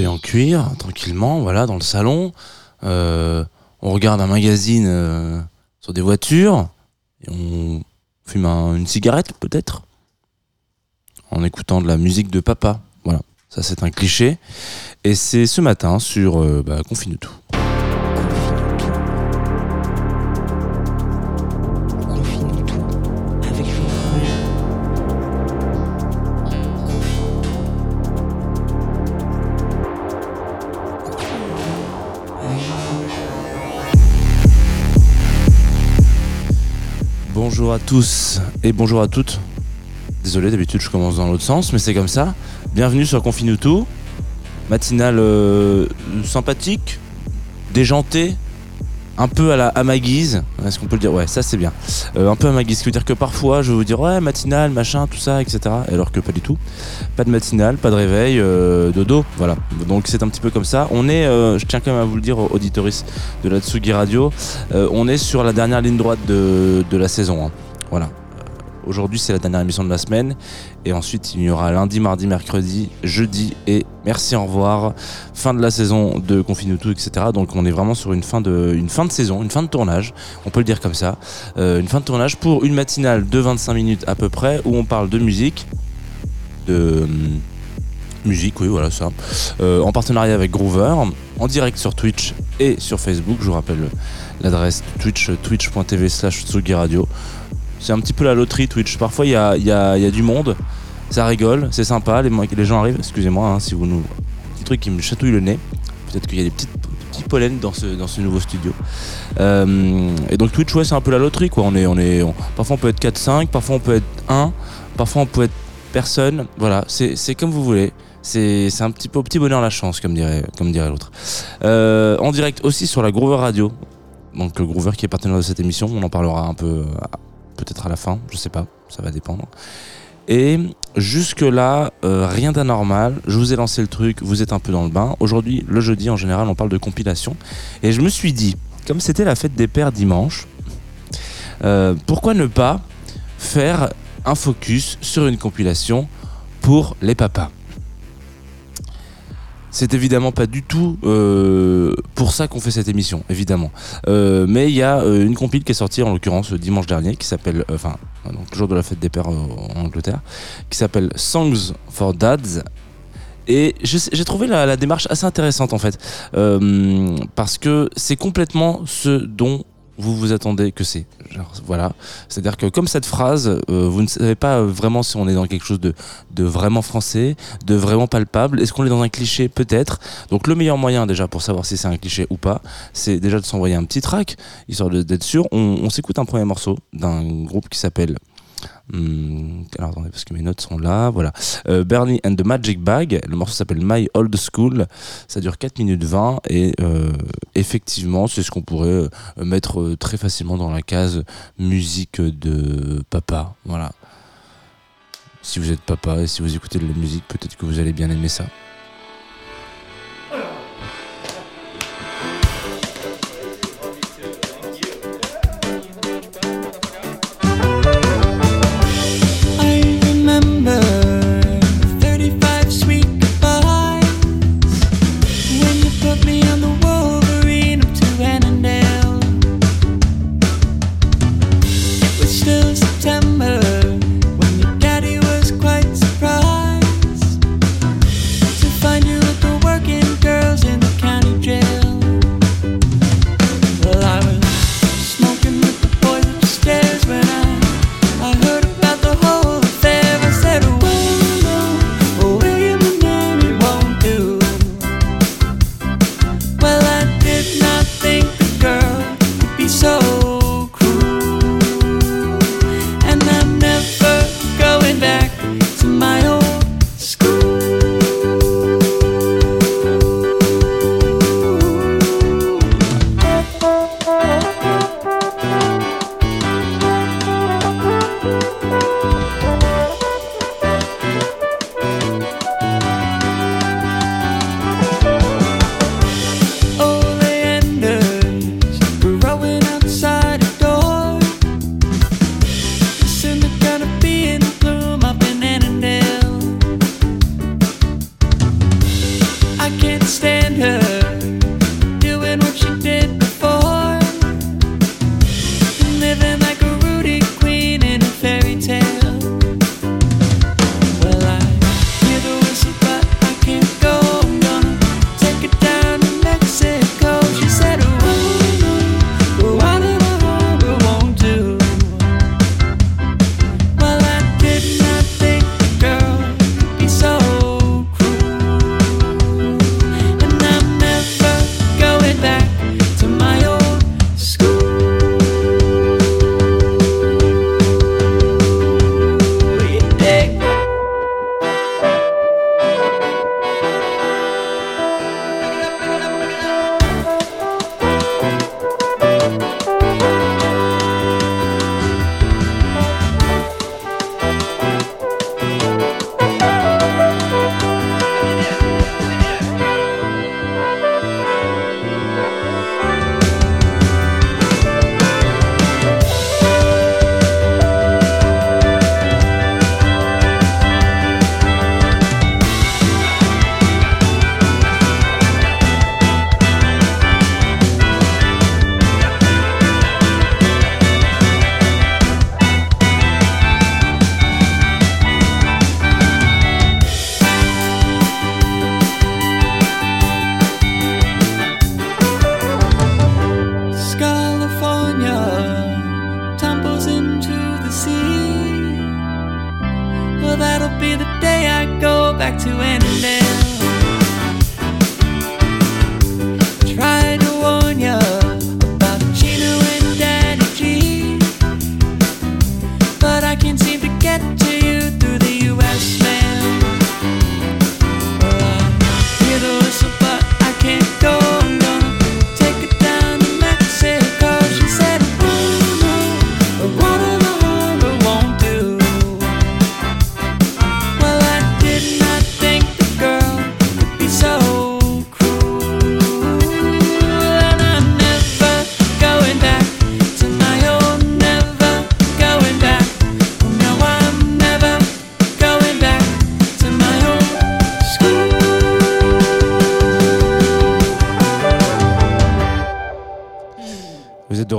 en cuir, tranquillement, voilà, dans le salon. Euh, on regarde un magazine euh, sur des voitures. Et on fume une cigarette, peut-être. En écoutant de la musique de papa. Voilà, ça c'est un cliché. Et c'est ce matin sur euh, bah, Confine tout. Bonjour à tous et bonjour à toutes. Désolé, d'habitude je commence dans l'autre sens, mais c'est comme ça. Bienvenue sur Confine. Matinale euh, sympathique, déjantée, un peu à ma guise. Est-ce qu'on peut le dire? Ouais, ça c'est bien. Euh, un peu à ma guise. Ce qui veut dire que parfois je vais vous dire ouais, matinale, machin, tout ça, etc. Alors que pas du tout. Pas de matinale, pas de réveil, euh, dodo. Voilà. Donc c'est un petit peu comme ça. On est, euh, je tiens quand même à vous le dire, auditoris de la Tsugi Radio, on est sur la dernière ligne droite de, de la saison. Hein. Voilà. Aujourd'hui, c'est la dernière émission de la semaine. Et ensuite, il y aura lundi, mardi, mercredi, jeudi et merci, au revoir. Fin de la saison de Confinutu, etc. Donc, on est vraiment sur une fin, de, une fin de saison, une fin de tournage. On peut le dire comme ça. Euh, une fin de tournage pour une matinale de 25 minutes à peu près où on parle de musique, de. Hum, musique, oui, voilà ça. Euh, en partenariat avec Groover, en direct sur Twitch et sur Facebook. Je vous rappelle l'adresse Twitch, twitch.tv slash Radio. C'est un petit peu la loterie Twitch. Parfois, il y a, du monde, ça rigole, c'est sympa, les, les gens arrivent. Excusez-moi hein, si vous nous. Petit truc qui me chatouille le nez. Peut-être qu'il y a des petites, pollens dans ce, nouveau studio. Euh, et donc, Twitch, ouais, c'est un peu la loterie, quoi. On est, parfois, on peut être 4-5, parfois, on peut être 1, parfois, on peut être personne. Voilà, c'est comme vous voulez. C'est un petit peu au petit bonheur la chance, comme dirait, comme dirait l'autre. Euh, en direct aussi sur la Groover Radio. Donc, le Groover qui est partenaire de cette émission, on en parlera un peu peut-être à la fin, je sais pas, ça va dépendre. Et jusque-là, euh, rien d'anormal. Je vous ai lancé le truc, vous êtes un peu dans le bain. Aujourd'hui, le jeudi, en général, on parle de compilation. Et je me suis dit, comme c'était la fête des pères dimanche, euh, pourquoi ne pas faire un focus sur une compilation pour les papas? C'est évidemment pas du tout euh, pour ça qu'on fait cette émission, évidemment. Euh, mais il y a euh, une compile qui est sortie en l'occurrence dimanche dernier, qui s'appelle, enfin, le jour de la fête des pères en Angleterre, qui s'appelle Songs for Dads. Et j'ai trouvé la, démarche assez intéressante en fait, parce que c'est complètement ce dont vous vous attendez que c'est. Voilà. C'est-à-dire que comme cette phrase, euh, vous ne savez pas vraiment si on est dans quelque chose de, vraiment français, de vraiment palpable. Est-ce qu'on est dans un cliché? Peut-être. Donc le meilleur moyen déjà pour savoir si c'est un cliché ou pas, c'est déjà de s'envoyer un petit track, histoire d'être sûr. On s'écoute un premier morceau d'un groupe qui s'appelle Hmm, alors attendez, parce que mes notes sont là. Voilà. Euh, Bernie and the Magic Bag. Le morceau s'appelle My Old School. Ça dure 4 minutes 20. Et euh, effectivement, c'est ce qu'on pourrait euh, mettre très facilement dans la case musique de papa. Voilà. Si vous êtes papa et si vous écoutez de la musique, peut-être que vous allez bien aimer ça.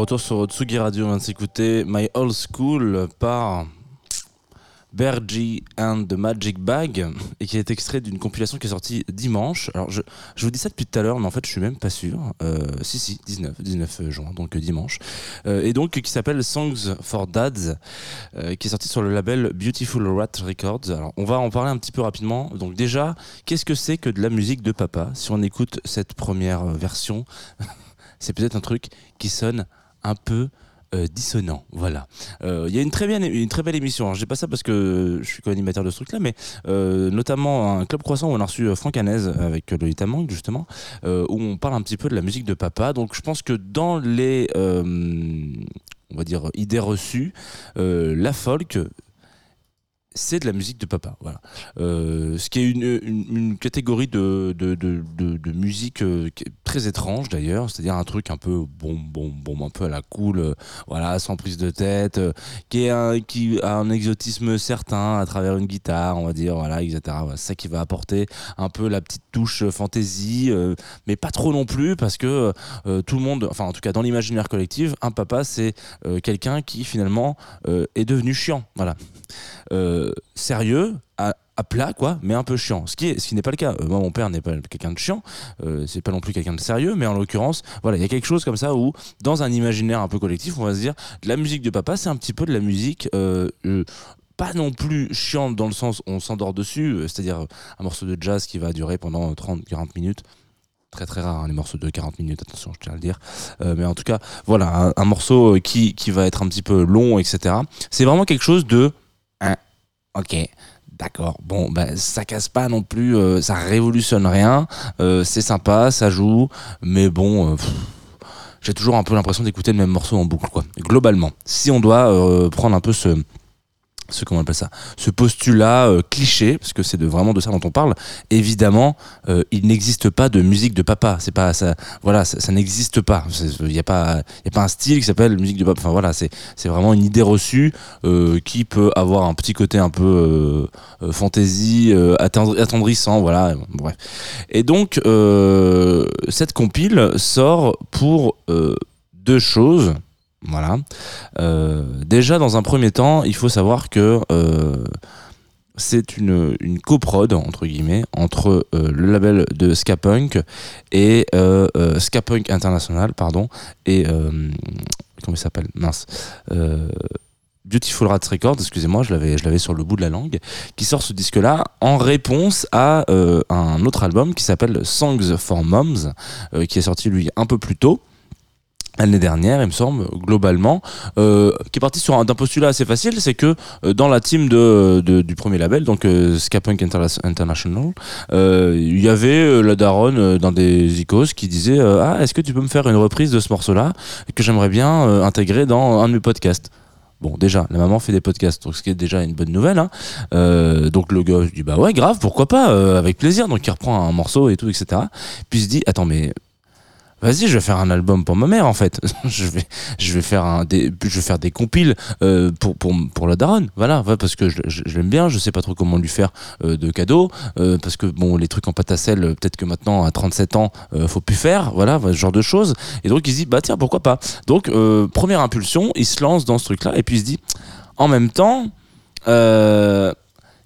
Retour sur Tsugi Radio, on vient de s'écouter My Old School par Bergie and the Magic Bag et qui est extrait d'une compilation qui est sortie dimanche. Alors je, je vous dis ça depuis tout à l'heure, mais en fait je suis même pas sûr. Euh, si si, 19, 19 juin, donc dimanche. Euh, et donc qui s'appelle Songs for Dads, euh, qui est sorti sur le label Beautiful Rat Records. Alors on va en parler un petit peu rapidement. Donc déjà, qu'est-ce que c'est que de la musique de papa? Si on écoute cette première version, c'est peut-être un truc qui sonne un peu euh, dissonant. Voilà. Euh, il y a une très, bien, une très belle émission. Alors, j'ai pas ça parce que je suis co-animateur de ce truc-là, mais euh, notamment un club croissant où on a reçu Franck Hanez avec Lolita Mang, justement, où on parle un petit peu de la musique de papa. Donc, je pense que dans les, on va dire, idées reçues, la folk c'est de la musique de papa. Voilà. Euh, ce qui est une, une, catégorie de, de, de, musique euh, très étrange d'ailleurs, c'est-à-dire un truc un peu bon, bon, bon, un peu à la cool, euh, voilà, sans prise de tête, qui, est qui a un exotisme certain à travers une guitare, on va dire, voilà, etc. c'est ça qui va apporter un peu la petite touche fantaisie, mais pas trop non plus, parce que tout le monde, enfin en tout cas dans l'imaginaire collectif, un papa c'est quelqu'un qui finalement est devenu chiant. Voilà. Sérieux, à, plat, quoi, mais un peu chiant. Ce qui est, ce qui n'est pas le cas. Euh, moi, mon père n'est pas quelqu'un de chiant, euh, c'est pas non plus quelqu'un de sérieux, mais en l'occurrence, voilà, il y a quelque chose comme ça où, dans un imaginaire un peu collectif, on va se dire, la musique de papa, c'est un petit peu de la musique. pas non plus chiante dans le sens où on s'endort dessus, c'est-à-dire un morceau de jazz qui va durer pendant 30-40 minutes très très rare hein, les morceaux de 40 minutes attention je tiens à le dire mais en tout cas voilà un, morceau qui, qui va être un petit peu long etc c'est vraiment quelque chose de Ok, d'accord. Bon, ben ça casse pas non plus, euh, ça révolutionne rien. Euh, c'est sympa, ça joue, mais bon. Euh, j'ai toujours un peu l'impression d'écouter le même morceau en boucle, quoi. Globalement, si on doit prendre un peu ce, ce comment on appelle ça ce postulat euh, cliché parce que c'est de vraiment de ça dont on parle évidemment euh, il n'existe pas de musique de papa. C'est pas ça voilà ça, n'existe pas. Il n'y a pas a pas un style qui s'appelle musique de papa. Enfin voilà c'est c'est vraiment une idée reçue euh, qui peut avoir un petit côté un peu fantaisie attendrissant voilà bref. Et donc cette compile sort pour deux choses voilà. Euh, déjà, dans un premier temps, il faut savoir que euh, c'est une, une coprod, entre guillemets, entre euh, le label de Skapunk et Skapunk International, pardon, et. comment il s'appelle? Mince. Beautiful Rats Records, excusez-moi, je l'avais, je l'avais sur le bout de la langue, qui sort ce disque-là en réponse à un autre album qui s'appelle Songs for Moms, qui est sorti lui un peu plus tôt l'année dernière, il me semble, globalement, euh, qui est parti sur un, d'un postulat assez facile, c'est que euh, dans la team de, du premier label, donc euh, International, euh, il y avait la daronne dans des icos qui disait ah est-ce que tu peux me faire une reprise de ce morceau-là que j'aimerais bien intégrer dans un de mes podcasts? Bon, déjà, la maman fait des podcasts, donc ce qui est déjà une bonne nouvelle. Hein. donc le gars dit bah ouais, grave, pourquoi pas, avec plaisir. Donc il reprend un morceau et tout, etc. Puis il se dit attends mais vas-y, je vais faire un album pour ma mère en fait. je vais, faire un, des, je vais faire des compiles euh, pour la daronne. Voilà, parce que je, l'aime bien. Je sais pas trop comment lui faire euh, de cadeaux euh, parce que bon, les trucs en pâte à sel, peut-être que maintenant à 37 ans, faut plus faire. Voilà, ce genre de choses. Et donc il se dit bah tiens pourquoi pas. Donc première impulsion, il se lance dans ce truc-là et puis il se dit en même temps.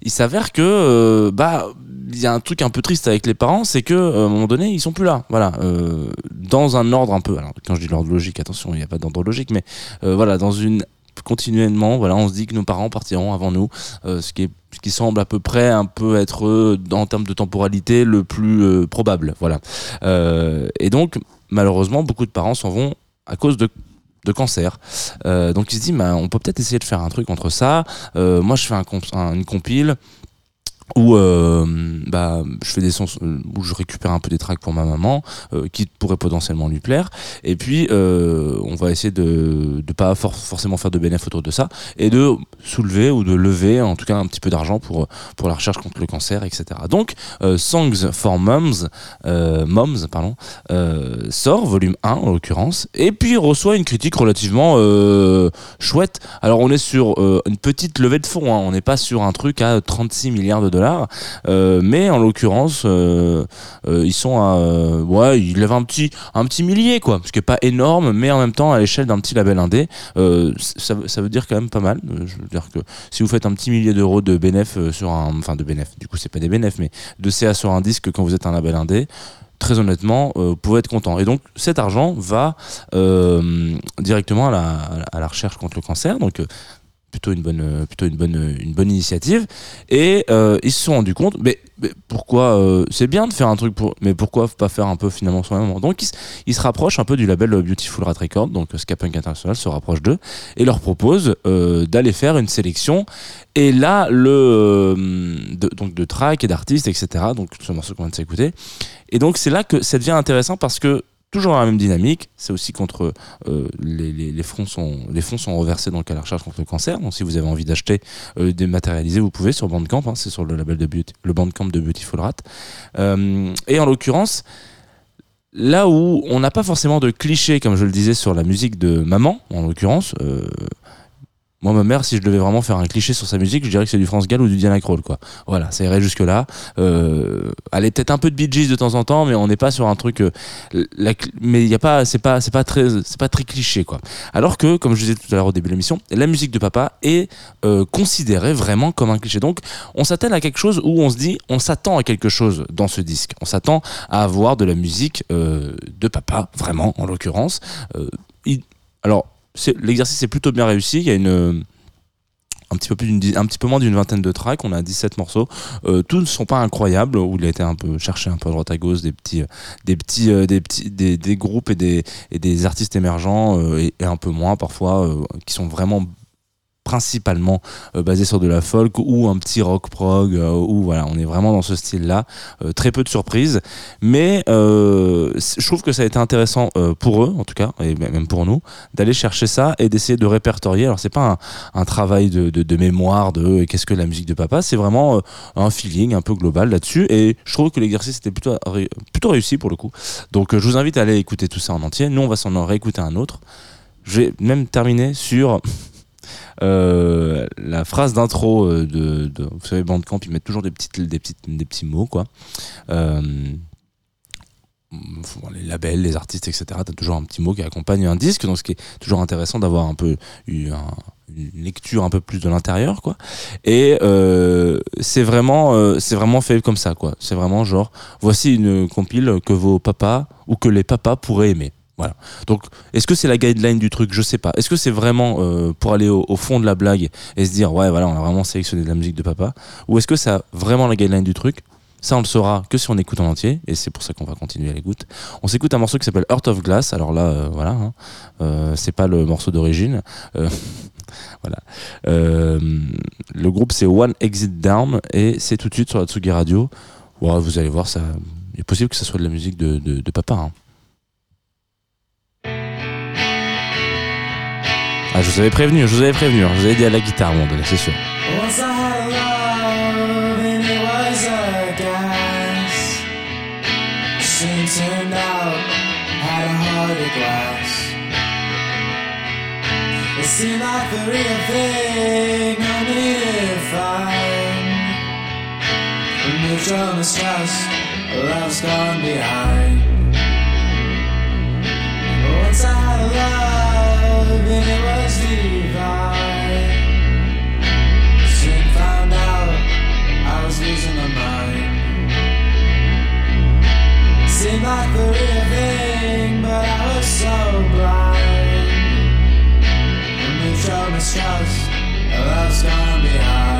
Il s'avère que bah il y a un truc un peu triste avec les parents, c'est que à un moment donné, ils sont plus là. Voilà, euh, dans un ordre un peu. Alors quand je dis l'ordre logique, attention, il n'y a pas d'ordre logique, mais euh, voilà, dans une continuellement, voilà, on se dit que nos parents partiront avant nous, euh, ce qui est ce qui semble à peu près un peu être en termes de temporalité le plus probable, voilà. et donc malheureusement, beaucoup de parents s'en vont à cause de de cancer. donc il se dit, bah, on peut peut-être essayer de faire un truc entre ça. moi, je fais un, une compile où euh, bah, je fais des sons euh, où je récupère un peu des tracks pour ma maman euh, qui pourraient potentiellement lui plaire. Et puis on va essayer de de pas forcément faire de bénéfices autour de ça et de soulever ou de lever en tout cas un petit peu d'argent pour pour la recherche contre le cancer etc donc Songs for Moms Moms pardon sort volume 1 en l'occurrence et puis reçoit une critique relativement chouette. Alors on est sur une petite levée de fonds hein. on n'est pas sur un truc à 36 milliards de dollars dollars. mais en l'occurrence, ils sont à, ouais, ils lèvent un petit, un petit millier, quoi, ce qui est pas énorme, mais en même temps à l'échelle d'un petit label indé, ça, veut dire quand même pas mal. Je veux dire que si vous faites un petit millier d'euros de bénéf sur un, enfin de bénéf, du coup c'est pas des bénéf, mais de CA sur un disque quand vous êtes un label indé très honnêtement, euh, vous pouvez être content. Et donc, cet argent va euh, directement à la, recherche contre le cancer. Donc, euh, plutôt une bonne euh, plutôt une bonne euh, une bonne initiative. Et euh, ils se sont rendus compte mais, pourquoi c'est bien de faire un truc pour mais pourquoi pas faire un peu finalement soi-même donc ils, se rapprochent un peu du label Beautiful Rat Record. Donc Scapunk International se rapproche d'eux et leur propose d'aller faire une sélection. Et là le de, donc de tracks et d'artistes etc donc ce morceau qu'on vient de s'écouter. Et donc c'est là que ça devient intéressant parce que toujours la même dynamique. C'est aussi contre euh, les, fonds sont les fonds sont reversés donc à la recherche contre le cancer. Donc si vous avez envie d'acheter euh, dématérialisé, vous pouvez sur Bandcamp. Hein, c'est sur le label de Beauty, le Bandcamp de Beautiful Rat. Euh, et en l'occurrence. Là où on n'a pas forcément de clichés, comme je le disais, sur la musique de maman, en l'occurrence, euh, moi, ma mère, si je devais vraiment faire un cliché sur sa musique, je dirais que c'est du France Gall ou du Diana Krall, quoi. Voilà, ça irait jusque là. Euh, elle est peut-être un peu de Bee Gees de temps en temps, mais on n'est pas sur un truc. Euh, mais il y a pas, c'est pas, c'est pas très, c'est pas très cliché, quoi. Alors que, comme je disais tout à l'heure au début de l'émission, la musique de papa est euh, considérée vraiment comme un cliché. Donc, on s'attelle à quelque chose où on se dit, on s'attend à quelque chose dans ce disque. On s'attend à avoir de la musique de papa, vraiment, en l'occurrence. Alors l'exercice est plutôt bien réussi. Il y a une un petit peu plus un petit peu moins d'une vingtaine de tracks. On a 17 morceaux. Euh, tous ne sont pas incroyables. Où il a été un peu cherché un peu à droite à gauche des petits euh, groupes et des artistes émergents euh, et, un peu moins parfois qui sont vraiment principalement euh, basé sur de la folk ou un petit rock prog euh, ou voilà on est vraiment dans ce style là euh, très peu de surprises. Mais je trouve que ça a été intéressant pour eux en tout cas et même pour nous d'aller chercher ça et d'essayer de répertorier. Alors c'est pas un, travail de, de, mémoire de qu'est-ce que la musique de papa c'est vraiment un feeling un peu global là-dessus. Et je trouve que l'exercice était plutôt plutôt réussi pour le coup. Donc je vous invite à aller écouter tout ça en entier. Nous on va s'en réécouter un autre. Je vais même terminer sur euh, la phrase d'intro euh, de, vous savez Bandcamp ils mettent toujours des petites des petites des petits mots quoi euh, les labels, les artistes, etc. T'as toujours un petit mot qui accompagne un disque, donc ce qui est toujours intéressant d'avoir un peu une, lecture un peu plus de l'intérieur, quoi. Et c'est vraiment, c'est vraiment fait comme ça, quoi. C'est vraiment genre, voici une compile que vos papas ou que les papas pourraient aimer. Voilà. Donc, est-ce que c'est la guideline du truc? Je sais pas. Est-ce que c'est vraiment euh, pour aller au, fond de la blague et se dire, ouais, voilà, on a vraiment sélectionné de la musique de papa? Ou est-ce que c'est vraiment la guideline du truc? Ça, on le saura que si on écoute en entier, et c'est pour ça qu'on va continuer à l'écoute. On s'écoute un morceau qui s'appelle Heart of Glass. Alors là, euh, voilà, hein, euh, c'est pas le morceau d'origine. Voilà. le groupe c'est One Exit Down, et c'est tout de suite sur la Tsugi Radio. vous allez voir, ça, il est possible que ça soit de la musique de papa. Hein. Ah, je vous avais prévenu, je vous avais prévenu, hein. je vous avais dit à la guitare moment donné, c'est sûr. Seemed like the real thing I needed to find. Removed your mistrust, love's gone behind. Once I had a love mistrust, love's gone behind.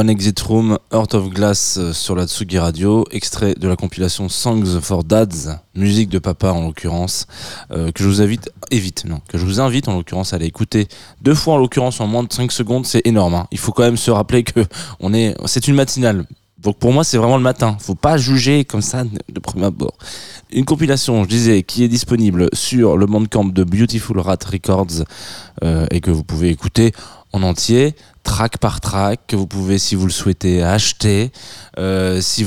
One Exit Room, Heart of Glass euh, sur la Tsugi Radio, extrait de la compilation Songs for Dads, musique de papa en l'occurrence, euh, que je vous invite, évite, non, que je vous invite en l'occurrence à aller écouter deux fois en l'occurrence en moins de 5 secondes, c'est énorme. Hein. Il faut quand même se rappeler que on est, c'est une matinale. Donc pour moi c'est vraiment le matin. Faut pas juger comme ça de premier abord. Une compilation, je disais, qui est disponible sur le Bandcamp de Beautiful Rat Records euh, et que vous pouvez écouter en entier, track par track, que vous pouvez, si vous le souhaitez, acheter. Euh, si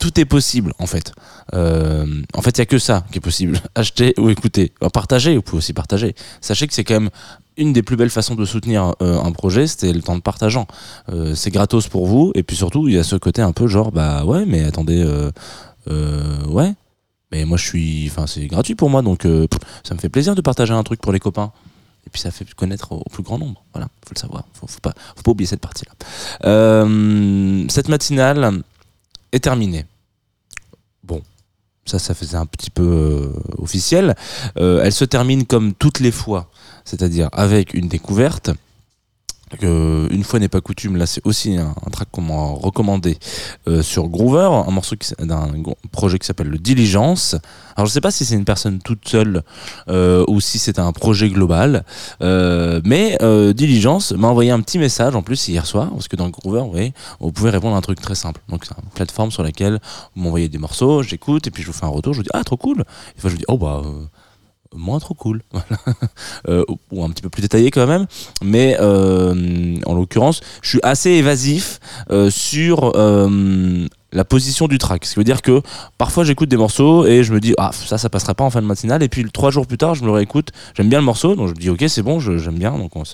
tout est possible, en fait. Euh, en fait, il n'y a que ça qui est possible. Acheter ou écouter. partager, vous pouvez aussi partager. Sachez que c'est quand même une des plus belles façons de soutenir euh, un projet, c'était le temps de partageant. Euh, c'est gratos pour vous, et puis surtout, il y a ce côté un peu genre, bah ouais, mais attendez, euh, ouais, mais moi je suis, enfin c'est gratuit pour moi, donc ça me fait plaisir de partager un truc pour les copains. Et puis ça fait connaître au, plus grand nombre. Voilà, faut le savoir. Faut, faut pas, faut pas oublier cette partie-là. cette matinale est terminée. Bon, ça, ça faisait un petit peu officiel. elle se termine comme toutes les fois c'est-à-dire avec une découverte. Une fois n'est pas coutume, là c'est aussi un, track qu'on m'a recommandé euh, sur Groover, un morceau d'un projet qui s'appelle le Diligence. Alors je sais pas si c'est une personne toute seule euh, ou si c'est un projet global, euh, mais Diligence m'a envoyé un petit message en plus hier soir, parce que dans Groover, vous, voyez, vous pouvez répondre à un truc très simple. Donc c'est une plateforme sur laquelle vous m'envoyez des morceaux, j'écoute et puis je vous fais un retour, je vous dis ah trop cool. Et fois je vous dis oh bah moins trop cool, euh, ou un petit peu plus détaillé quand même, mais euh, en l'occurrence, je suis assez évasif euh, sur la position du track. Ce qui veut dire que parfois j'écoute des morceaux et je me dis ah ça ça passera pas en fin de matinale. Et puis trois jours plus tard je me le réécoute, j'aime bien le morceau. Donc je me dis ok c'est bon j'aime bien. Donc on,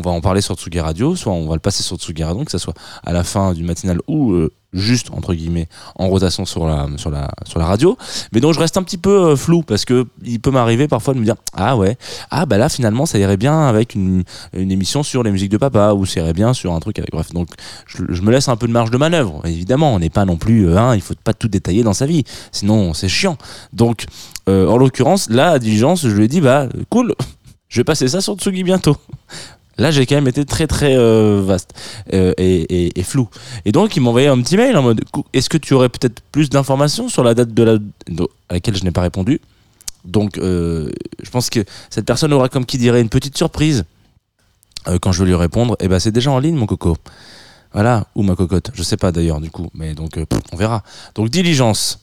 va en parler sur Tsugi Radio, soit on va le passer sur Tsugi Radio, que ce soit à la fin du matinal ou juste entre guillemets en rotation sur la sur la sur la radio. Mais donc je reste un petit peu euh, flou parce que il peut m'arriver parfois de me dire ah ouais ah bah là finalement ça irait bien avec une, une émission sur les musiques de papa ou ça irait bien sur un truc avec bref donc je, me laisse un peu de marge de manœuvre. Évidemment on n'est pas non plus euh, hein, il faut pas tout détailler dans sa vie. Sinon c'est chiant. Donc en l'occurrence là à diligence je lui ai dit bah cool je vais passer ça sur Tsugi bientôt Là, j'ai quand même été très très euh, vaste euh, et, flou. Et donc, il m'envoyait un petit mail en mode Est-ce que tu aurais peut-être plus d'informations sur la date à laquelle je n'ai pas répondu? Donc, euh, je pense que cette personne aura, comme qui dirait, une petite surprise quand je vais lui répondre. Et eh ben, c'est déjà en ligne, mon coco. Voilà, ou ma cocotte. Je sais pas d'ailleurs, du coup. Mais donc, on verra. Donc, diligence.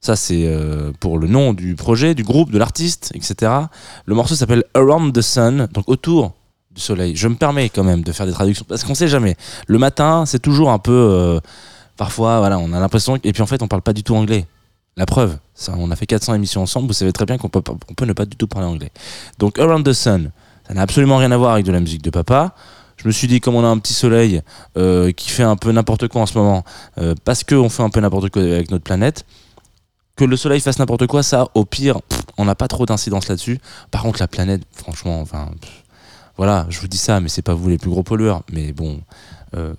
Ça, c'est pour le nom du projet, du groupe, de l'artiste, etc. Le morceau s'appelle Around the Sun, donc autour Je me permets quand même de faire des traductions parce qu'on sait jamais. Le matin, c'est toujours un peu. Euh, parfois, voilà, on a l'impression. Et puis en fait, on parle pas du tout anglais. La preuve, on a fait 400 émissions ensemble, vous savez très bien qu'on peut, peut ne pas du tout parler anglais. Donc, Around the Sun, ça n'a absolument rien à voir avec de la musique de papa. Je me suis dit, comme on a un petit soleil euh, qui fait un peu n'importe quoi en ce moment, euh, parce qu'on fait un peu n'importe quoi avec notre planète, que le soleil fasse n'importe quoi, ça, au pire, on n'a pas trop d'incidence là-dessus. Par contre, la planète, franchement, enfin, voilà, je vous dis ça, mais c'est pas vous les plus gros pollueurs. Mais bon, euh,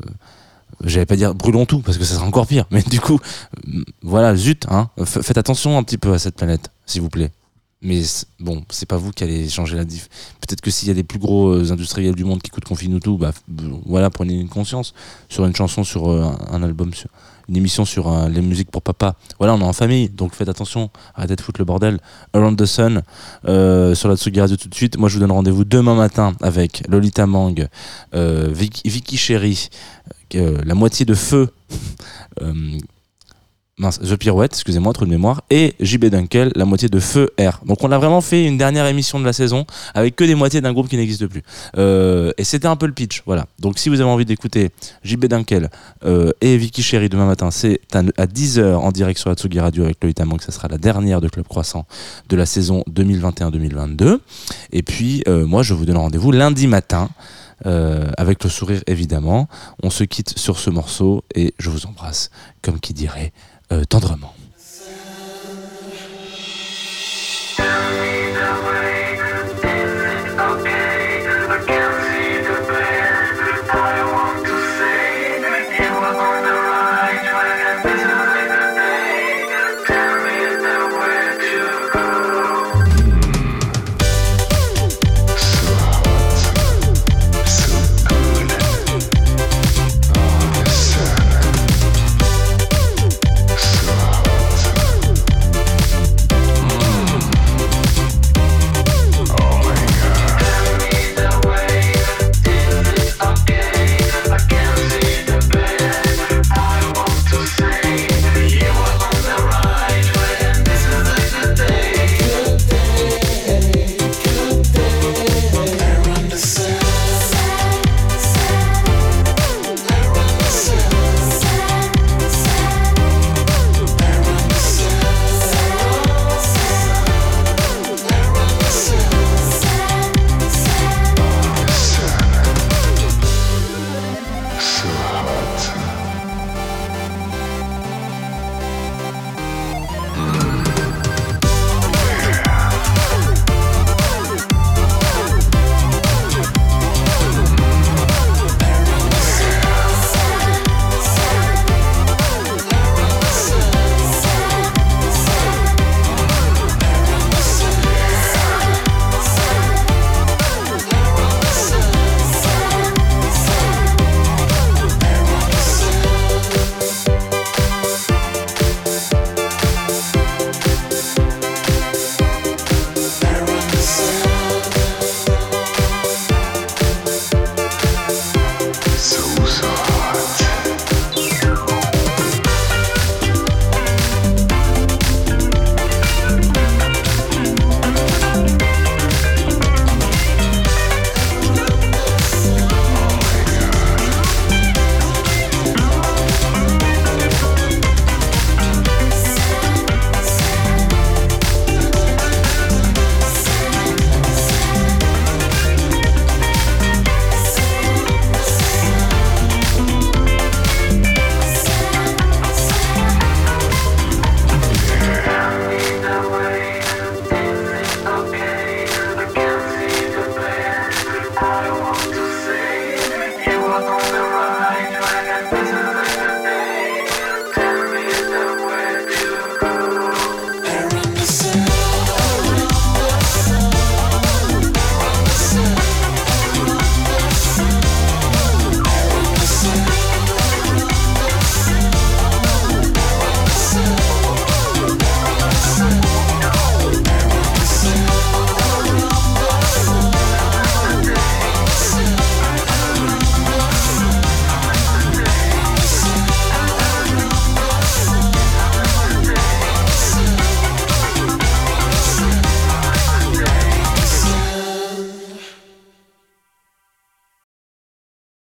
j'allais pas dire brûlons tout parce que ça sera encore pire. Mais du coup, euh, voilà, zut, hein, faites attention un petit peu à cette planète, s'il vous plaît. Mais bon, c'est pas vous qui allez changer la diff. Peut-être que s'il y a des plus gros euh, industriels du monde qui écoutent Confine tout, bah voilà, prenez une conscience sur une chanson, sur un album, sur, une émission sur euh, les musiques pour papa. Voilà, on est en famille, donc faites attention, arrêtez de foutre le bordel. Around the Sun euh, sur la Tsugi Radio tout de suite. Moi, je vous donne rendez-vous demain matin avec Lolita Mang, euh, Vicky, Vicky Chéri, la moitié de feu mince, The Pirouette, excusez-moi, trop de mémoire, et JB Dunkel, la moitié de Feu R. Donc on a vraiment fait une dernière émission de la saison avec que des moitiés d'un groupe qui n'existe plus. Euh, et c'était un peu le pitch, voilà. Donc si vous avez envie d'écouter JB Dunkel euh, et Vicky Chéri demain matin, c'est à, 10h en direct sur Atsugi Radio avec Loïta que ça sera la dernière de Club Croissant de la saison 2021-2022. Et puis euh, moi je vous donne rendez-vous lundi matin. avec le sourire évidemment. On se quitte sur ce morceau et je vous embrasse, comme qui dirait tendrement.